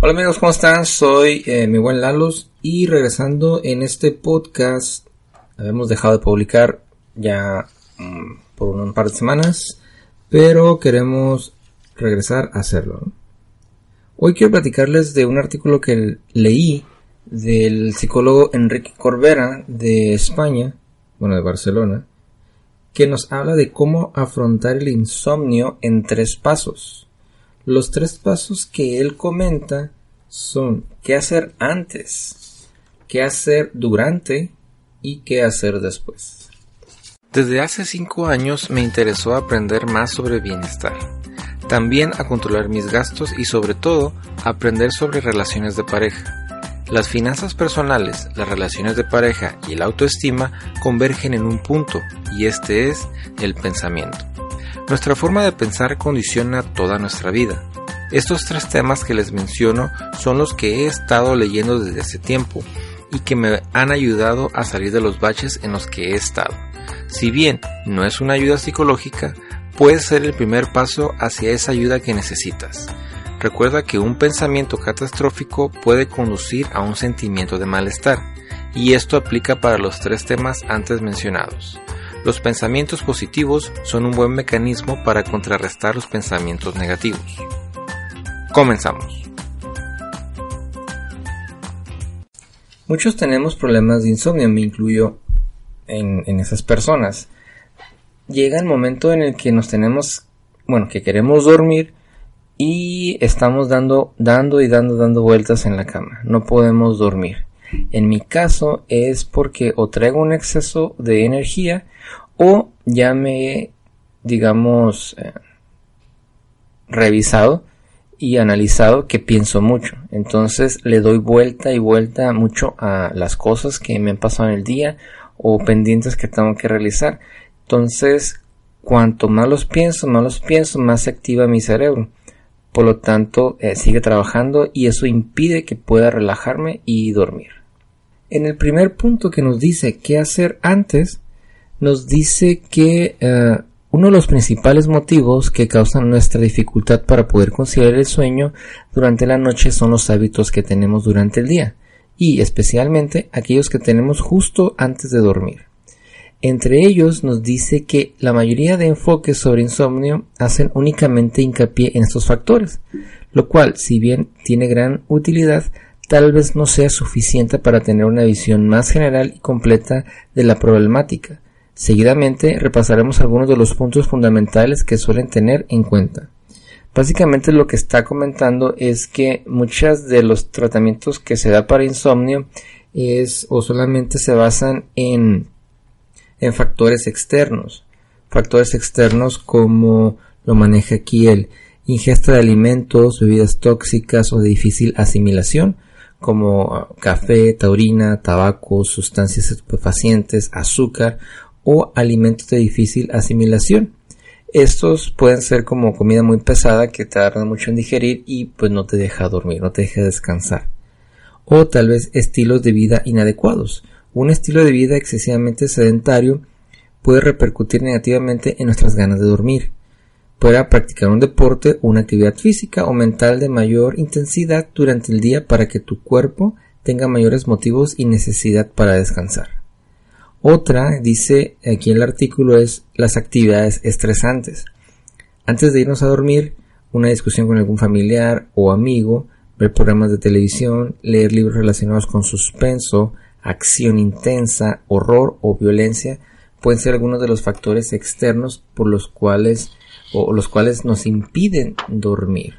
Hola amigos, ¿cómo están? Soy eh, mi buen Lalus y regresando en este podcast, habíamos dejado de publicar ya mm, por un par de semanas, pero queremos regresar a hacerlo. Hoy quiero platicarles de un artículo que leí del psicólogo Enrique Corbera de España, bueno, de Barcelona, que nos habla de cómo afrontar el insomnio en tres pasos. Los tres pasos que él comenta son qué hacer antes, qué hacer durante y qué hacer después. Desde hace cinco años me interesó aprender más sobre bienestar, también a controlar mis gastos y sobre todo aprender sobre relaciones de pareja. Las finanzas personales, las relaciones de pareja y la autoestima convergen en un punto y este es el pensamiento. Nuestra forma de pensar condiciona toda nuestra vida. Estos tres temas que les menciono son los que he estado leyendo desde hace tiempo y que me han ayudado a salir de los baches en los que he estado. Si bien no es una ayuda psicológica, puede ser el primer paso hacia esa ayuda que necesitas. Recuerda que un pensamiento catastrófico puede conducir a un sentimiento de malestar, y esto aplica para los tres temas antes mencionados. Los pensamientos positivos son un buen mecanismo para contrarrestar los pensamientos negativos. Comenzamos. Muchos tenemos problemas de insomnio, me incluyo en, esas personas. Llega el momento en el que nos tenemos, bueno, que queremos dormir y estamos dando, dando y dando, dando vueltas en la cama. No podemos dormir. En mi caso es porque o traigo un exceso de energía o ya me digamos, eh, revisado y analizado que pienso mucho. Entonces le doy vuelta y vuelta mucho a las cosas que me han pasado en el día o pendientes que tengo que realizar. Entonces, cuanto más los pienso, más los pienso, más se activa mi cerebro. Por lo tanto, eh, sigue trabajando y eso impide que pueda relajarme y dormir. En el primer punto que nos dice qué hacer antes, nos dice que eh, uno de los principales motivos que causan nuestra dificultad para poder conciliar el sueño durante la noche son los hábitos que tenemos durante el día, y especialmente aquellos que tenemos justo antes de dormir. Entre ellos nos dice que la mayoría de enfoques sobre insomnio hacen únicamente hincapié en estos factores, lo cual, si bien tiene gran utilidad, tal vez no sea suficiente para tener una visión más general y completa de la problemática, Seguidamente repasaremos algunos de los puntos fundamentales que suelen tener en cuenta. Básicamente lo que está comentando es que muchos de los tratamientos que se da para insomnio es o solamente se basan en, en factores externos. Factores externos como lo maneja aquí el ingesta de alimentos, bebidas tóxicas o de difícil asimilación, como café, taurina, tabaco, sustancias estupefacientes, azúcar o alimentos de difícil asimilación. Estos pueden ser como comida muy pesada que tarda mucho en digerir y pues no te deja dormir, no te deja descansar. O tal vez estilos de vida inadecuados. Un estilo de vida excesivamente sedentario puede repercutir negativamente en nuestras ganas de dormir. Puede practicar un deporte una actividad física o mental de mayor intensidad durante el día para que tu cuerpo tenga mayores motivos y necesidad para descansar. Otra, dice aquí en el artículo, es las actividades estresantes. Antes de irnos a dormir, una discusión con algún familiar o amigo, ver programas de televisión, leer libros relacionados con suspenso, acción intensa, horror o violencia, pueden ser algunos de los factores externos por los cuales o los cuales nos impiden dormir.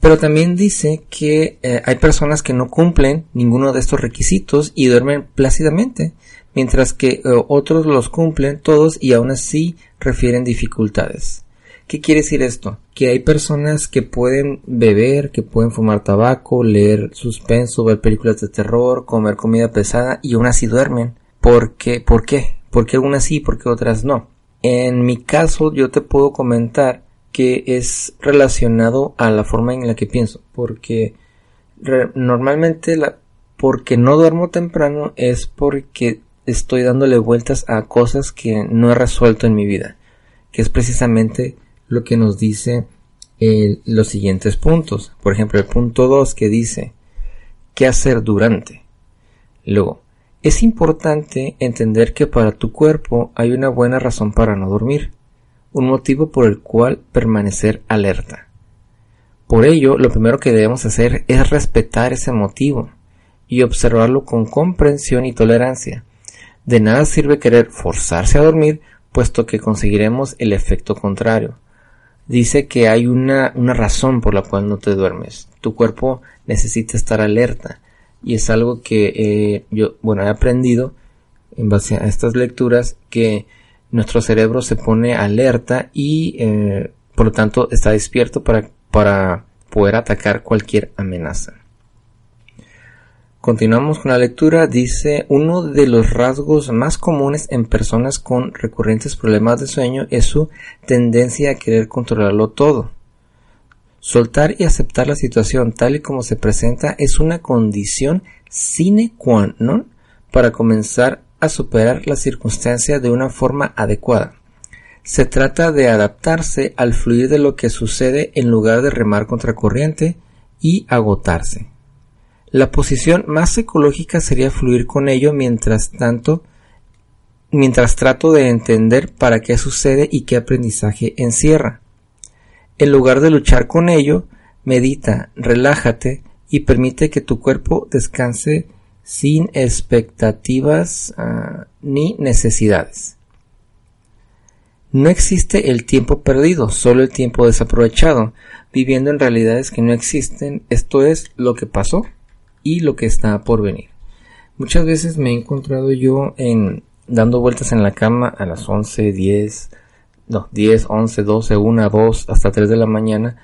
Pero también dice que eh, hay personas que no cumplen ninguno de estos requisitos y duermen plácidamente mientras que eh, otros los cumplen todos y aún así refieren dificultades. ¿Qué quiere decir esto? Que hay personas que pueden beber, que pueden fumar tabaco, leer suspenso, ver películas de terror, comer comida pesada y aún así duermen. ¿Por qué? ¿Por qué? ¿Por qué algunas sí por qué otras no? En mi caso yo te puedo comentar que es relacionado a la forma en la que pienso, porque normalmente la, porque no duermo temprano es porque estoy dándole vueltas a cosas que no he resuelto en mi vida, que es precisamente lo que nos dice eh, los siguientes puntos. Por ejemplo, el punto 2 que dice, ¿qué hacer durante? Luego, es importante entender que para tu cuerpo hay una buena razón para no dormir, un motivo por el cual permanecer alerta. Por ello, lo primero que debemos hacer es respetar ese motivo y observarlo con comprensión y tolerancia. De nada sirve querer forzarse a dormir, puesto que conseguiremos el efecto contrario. Dice que hay una, una razón por la cual no te duermes. Tu cuerpo necesita estar alerta. Y es algo que eh, yo, bueno, he aprendido en base a estas lecturas que nuestro cerebro se pone alerta y eh, por lo tanto está despierto para, para poder atacar cualquier amenaza. Continuamos con la lectura. Dice, uno de los rasgos más comunes en personas con recurrentes problemas de sueño es su tendencia a querer controlarlo todo. Soltar y aceptar la situación tal y como se presenta es una condición sine qua non para comenzar a superar la circunstancia de una forma adecuada. Se trata de adaptarse al fluir de lo que sucede en lugar de remar contra corriente y agotarse. La posición más ecológica sería fluir con ello mientras tanto, mientras trato de entender para qué sucede y qué aprendizaje encierra. En lugar de luchar con ello, medita, relájate y permite que tu cuerpo descanse sin expectativas ah, ni necesidades. No existe el tiempo perdido, solo el tiempo desaprovechado, viviendo en realidades que no existen, esto es lo que pasó y lo que está por venir. Muchas veces me he encontrado yo en dando vueltas en la cama a las 11, 10, no, 10, 11, 12, 1, 2, hasta 3 de la mañana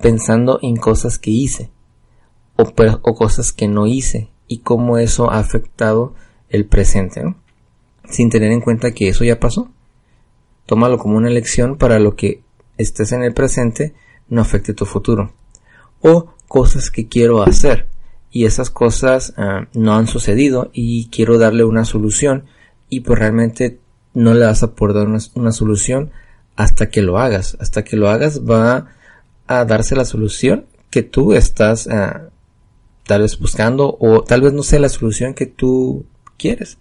pensando en cosas que hice o, cosas que no hice y cómo eso ha afectado el presente, sin tener en cuenta que eso ya pasó. Tómalo como una lección para lo que estés en el presente no afecte tu futuro. O cosas que quiero hacer y esas cosas ah, no han sucedido y quiero darle una solución y pues realmente no le vas a poder dar una, solución hasta que lo hagas. Hasta que lo hagas va a darse la solución que tú estás ah, tal vez buscando o tal vez no sea la solución que tú quieres.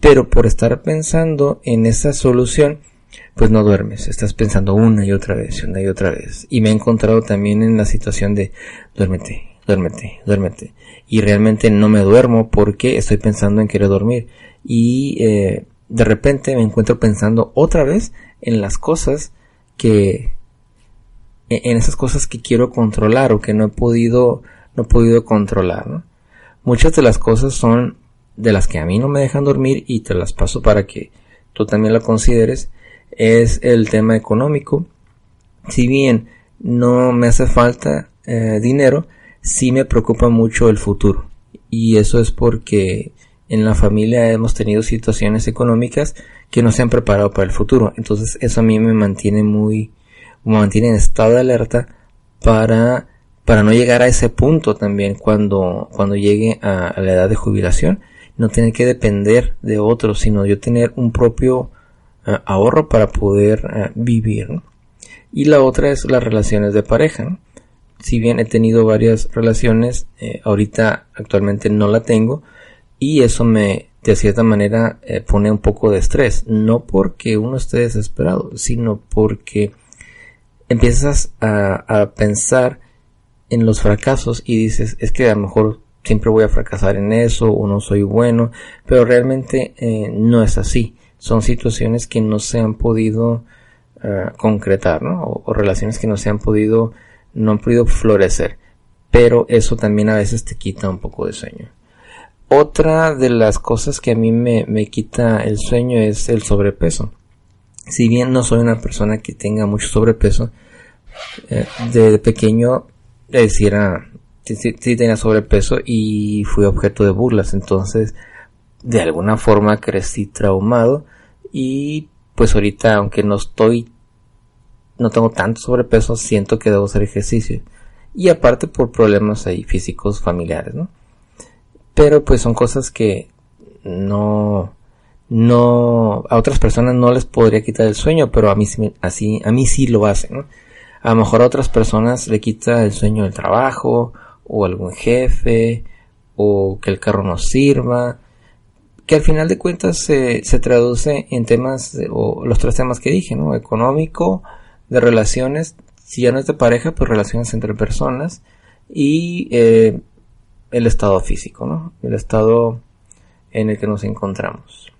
Pero por estar pensando en esa solución, pues no duermes, estás pensando una y otra vez, una y otra vez. Y me he encontrado también en la situación de duérmete, duérmete, duérmete. Y realmente no me duermo porque estoy pensando en querer dormir. Y eh, de repente me encuentro pensando otra vez en las cosas que, e-, en esas cosas que quiero controlar o que no he podido, no he podido controlar. Muchas de las cosas son de las que a mí no me dejan dormir y te las paso para que tú también la consideres. Es el tema económico. Si bien no me hace falta eh, dinero, sí me preocupa mucho el futuro. Y eso es porque en la familia hemos tenido situaciones económicas que no se han preparado para el futuro. Entonces eso a mí me mantiene muy, me mantiene en estado de alerta para, para no llegar a ese punto también cuando, cuando llegue a, la edad de jubilación. No tener que depender de otros, sino yo tener un propio eh, ahorro para poder eh, vivir. Y la otra es las relaciones de pareja si bien he tenido varias relaciones, eh, ahorita actualmente no la tengo y eso me de cierta manera eh, pone un poco de estrés, no porque uno esté desesperado, sino porque empiezas a, pensar en los fracasos y dices, es que a lo mejor siempre voy a fracasar en eso o no soy bueno, pero realmente eh, no es así. Son situaciones que no se han podido concretar, ¿no? O, o, relaciones que no se han podido no han podido florecer. Pero eso también a veces te quita un poco de sueño. Otra de las cosas que a mí me, me quita el sueño es el sobrepeso. si bien no soy una persona que tenga mucho sobrepeso, eh, de pequeño decía sí, sí, tenía sobrepeso y fui objeto de burlas, entonces de alguna forma crecí traumado y pues ahorita aunque no estoy no tengo tanto sobrepeso siento que debo hacer ejercicio y aparte por problemas ahí físicos familiares ¿no? Pero pues son cosas que no no a otras personas no les podría quitar el sueño pero a mí así a mí sí lo hacen ¿no? a lo mejor a otras personas le quita el sueño del trabajo o algún jefe o que el carro no sirva que al final de cuentas se, se traduce en temas o los tres temas que dije no económico de relaciones si ya no es de pareja pues relaciones entre personas y eh, el estado físico no el estado en el que nos encontramos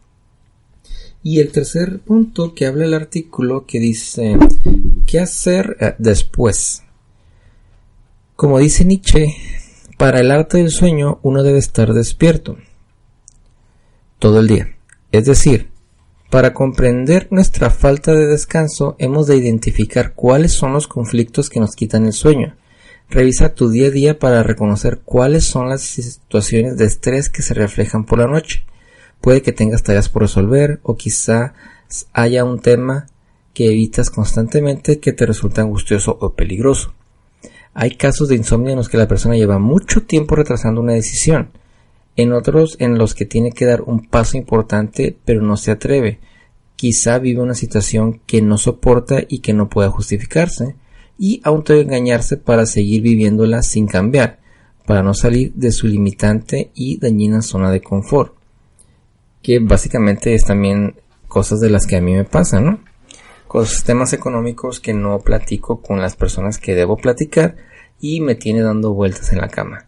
y el tercer punto que habla el artículo que dice qué hacer eh, después como dice Nietzsche, para el arte del sueño uno debe estar despierto todo el día. Es decir, para comprender nuestra falta de descanso hemos de identificar cuáles son los conflictos que nos quitan el sueño. Revisa tu día a día para reconocer cuáles son las situaciones de estrés que se reflejan por la noche. Puede que tengas tareas por resolver o quizá haya un tema que evitas constantemente que te resulta angustioso o peligroso. Hay casos de insomnio en los que la persona lleva mucho tiempo retrasando una decisión, en otros en los que tiene que dar un paso importante pero no se atreve. Quizá vive una situación que no soporta y que no pueda justificarse, y engañarse para seguir viviéndola sin cambiar, para no salir de su limitante y dañina zona de confort. Que básicamente es también cosas de las que a mí me pasan, ¿no? temas económicos que no platico con las personas que debo platicar y me tiene dando vueltas en la cama.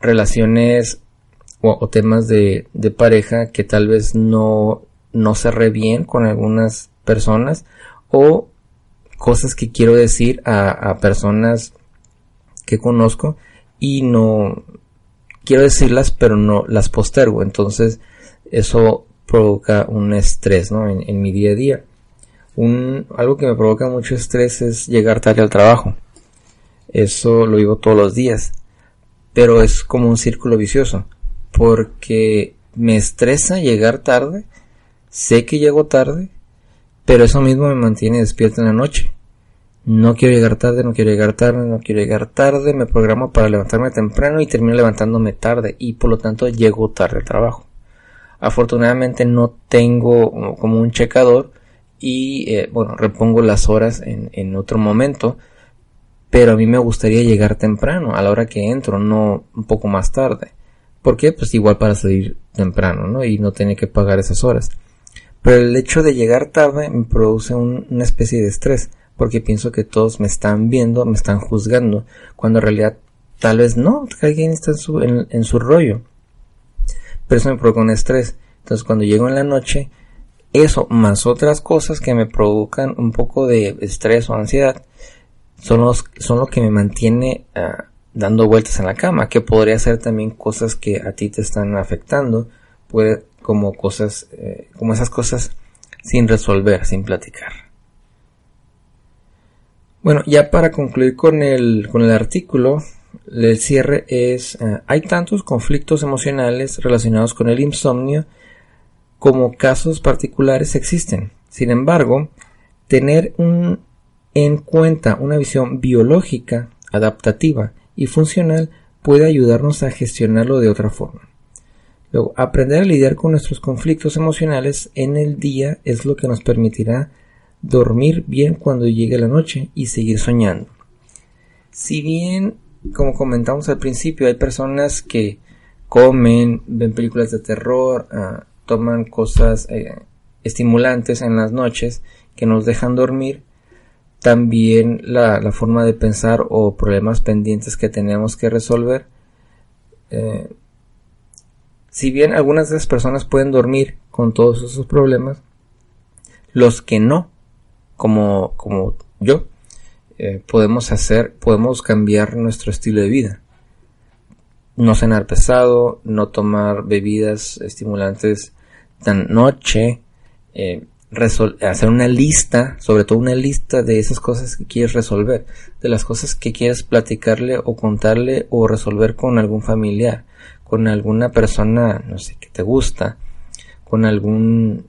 Relaciones o, temas de, pareja que tal vez no, no cerré bien con algunas personas o cosas que quiero decir a, personas que conozco y no quiero decirlas pero no las postergo entonces eso provoca un estrés ¿no? en mi día a día un, algo que me provoca mucho estrés es llegar tarde al trabajo. Eso lo vivo todos los días. Pero es como un círculo vicioso. Porque me estresa llegar tarde. Sé que llego tarde. Pero eso mismo me mantiene despierto en la noche. No quiero llegar tarde, no quiero llegar tarde, no quiero llegar tarde. Me programo para levantarme temprano y termino levantándome tarde. Y por lo tanto llego tarde al trabajo. Afortunadamente no tengo como un checador y eh, bueno, repongo las horas en, otro momento, pero a mí me gustaría llegar temprano, a la hora que entro, no un poco más tarde. ¿Por qué? Pues igual para salir temprano, ¿no? Y no tener que pagar esas horas. Pero el hecho de llegar tarde me produce una especie de estrés, porque pienso que todos me están viendo, me están juzgando, cuando en realidad tal vez no, alguien está en su, en su rollo. Pero eso me provoca un estrés. Entonces cuando llego en la noche, eso más otras cosas que me provocan un poco de estrés o ansiedad son los son lo que me mantiene ah, dando vueltas en la cama que podría ser también cosas que a ti te están afectando puede como cosas eh, como esas cosas sin resolver sin platicar bueno ya para concluir con el con el artículo el cierre es ah, hay tantos conflictos emocionales relacionados con el insomnio como casos particulares existen. Sin embargo, tener en cuenta una visión biológica, adaptativa y funcional puede ayudarnos a gestionarlo de otra forma. Luego, aprender a lidiar con nuestros conflictos emocionales en el día es lo que nos permitirá dormir bien cuando llegue la noche y seguir soñando. Si bien, como comentamos al principio, hay personas que comen, ven películas de terror, ah, toman cosas eh, estimulantes en las noches que nos dejan dormir, también la, forma de pensar o problemas pendientes que tenemos que resolver. Eh, si bien algunas de las personas pueden dormir con todos esos problemas, los que no, como, como yo, eh, podemos hacer, podemos cambiar nuestro estilo de vida. No cenar pesado, no tomar bebidas estimulantes tan noche, eh, hacer una lista, sobre todo una lista de esas cosas que quieres resolver, de las cosas que quieres platicarle o contarle o resolver con algún familiar, con alguna persona, no sé, que te gusta, con algún,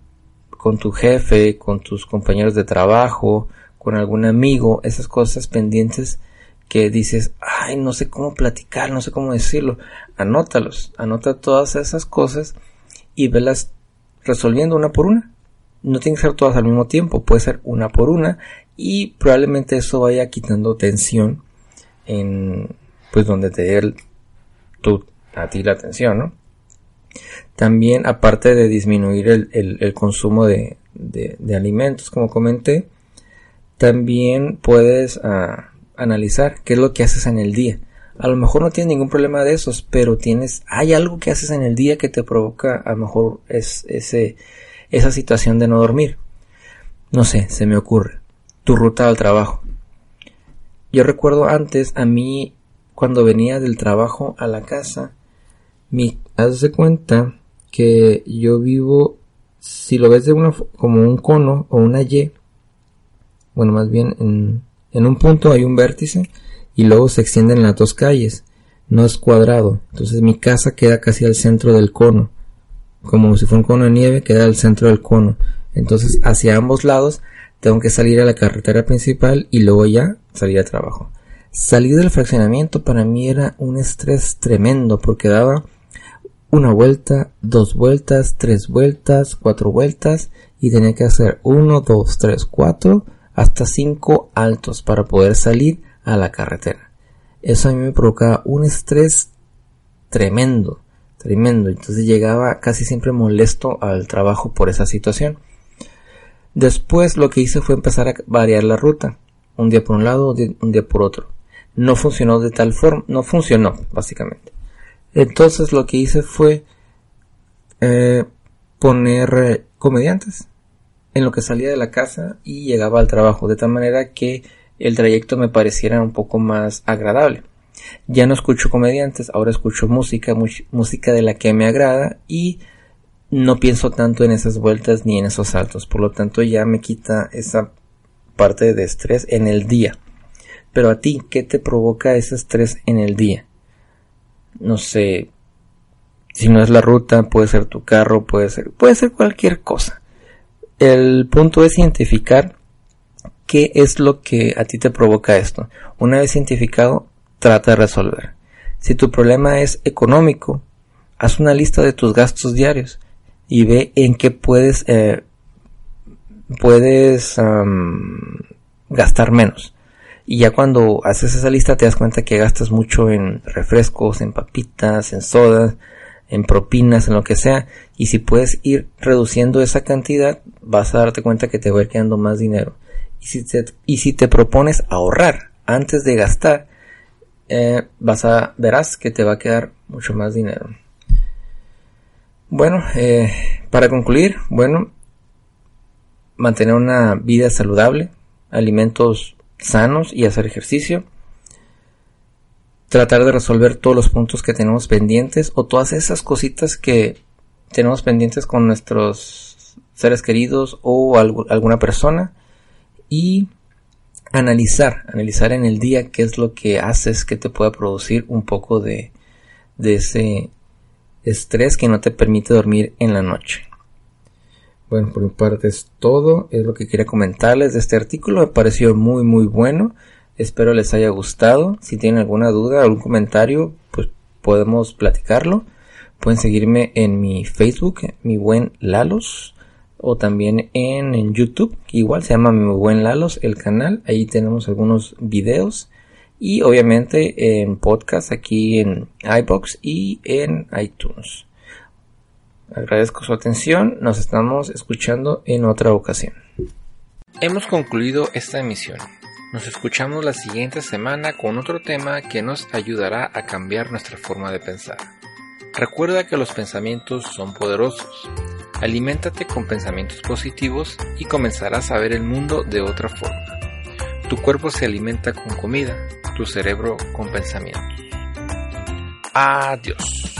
con tu jefe, con tus compañeros de trabajo, con algún amigo, esas cosas pendientes que dices, ay, no sé cómo platicar, no sé cómo decirlo, anótalos, anota todas esas cosas y velas resolviendo una por una. No tiene que ser todas al mismo tiempo, puede ser una por una y probablemente eso vaya quitando tensión en pues donde te dé a ti la atención, ¿no? También aparte de disminuir el, consumo de, alimentos, como comenté, también puedes ah, analizar qué es lo que haces en el día. A lo mejor no tienes ningún problema de esos, pero tienes, hay algo que haces en el día que te provoca a lo mejor es, ese, esa situación de no dormir. No sé, se me ocurre. Tu ruta al trabajo. Yo recuerdo antes, a mí, cuando venía del trabajo a la casa, mi, haz de cuenta que yo vivo, si lo ves de una, como un cono o una Y, bueno, más bien en, en un punto hay un vértice y luego se extienden las dos calles. No es cuadrado. Entonces mi casa queda casi al centro del cono como si fuera un cono de nieve, queda al centro del cono. Entonces, hacia ambos lados, tengo que salir a la carretera principal y luego ya salir a trabajo. Salir del fraccionamiento para mí era un estrés tremendo porque daba una vuelta, dos vueltas, tres vueltas, cuatro vueltas y tenía que hacer uno, dos, tres, cuatro, hasta cinco altos para poder salir a la carretera. Eso a mí me provocaba un estrés tremendo tremendo. Entonces llegaba casi siempre molesto al trabajo por esa situación. Después lo que hice fue empezar a variar la ruta. Un día por un lado, un día por otro. No funcionó de tal forma, no funcionó, básicamente. Entonces lo que hice fue eh, poner eh, comediantes en lo que salía de la casa y llegaba al trabajo, de tal manera que el trayecto me pareciera un poco más agradable. Ya no escucho comediantes, ahora escucho música, música de la que me agrada y no pienso tanto en esas vueltas ni en esos saltos. Por lo tanto, ya me quita esa parte de estrés en el día. Pero a ti, ¿qué te provoca ese estrés en el día? No sé, si no es la ruta, puede ser tu carro, puede ser, puede ser cualquier cosa. El punto es identificar qué es lo que a ti te provoca esto. Una vez identificado, trata de resolver. Si tu problema es económico, haz una lista de tus gastos diarios y ve en qué puedes, eh, puedes gastar menos. Y ya cuando haces esa lista te das cuenta que gastas mucho en refrescos, en papitas, en sodas, en propinas, en lo que sea. Y si puedes ir reduciendo esa cantidad, vas a darte cuenta que te va a ir quedando más dinero. Y si te, y si te propones ahorrar antes de gastar, eh, vas a, verás que te va a quedar mucho más dinero. Bueno, eh, para concluir, bueno, mantener una vida saludable, alimentos sanos y hacer ejercicio. Tratar de resolver todos los puntos que tenemos pendientes o todas esas cositas que tenemos pendientes con nuestros seres queridos o alguna persona. Y analizar, analizar en el día qué es lo que haces que te pueda producir un poco de, de ese estrés que no te permite dormir en la noche. Bueno, por mi parte es todo, es lo que quería comentarles. De este artículo, me pareció muy muy bueno, espero les haya gustado, si tienen alguna duda, algún comentario, pues podemos platicarlo, pueden seguirme en mi Facebook, mi buen Lalos, o también en, YouTube, que igual se llama Mi Buen Lalos, el canal. Ahí tenemos algunos videos. Y obviamente en podcast aquí en iBox y en iTunes. Agradezco su atención, nos estamos escuchando en otra ocasión. Hemos concluido esta emisión. Nos escuchamos la siguiente semana con otro tema que nos ayudará a cambiar nuestra forma de pensar. Recuerda que los pensamientos son poderosos Aliméntate con pensamientos positivos y comenzarás a ver el mundo de otra forma. Tu cuerpo se alimenta con comida, tu cerebro con pensamientos. Adiós.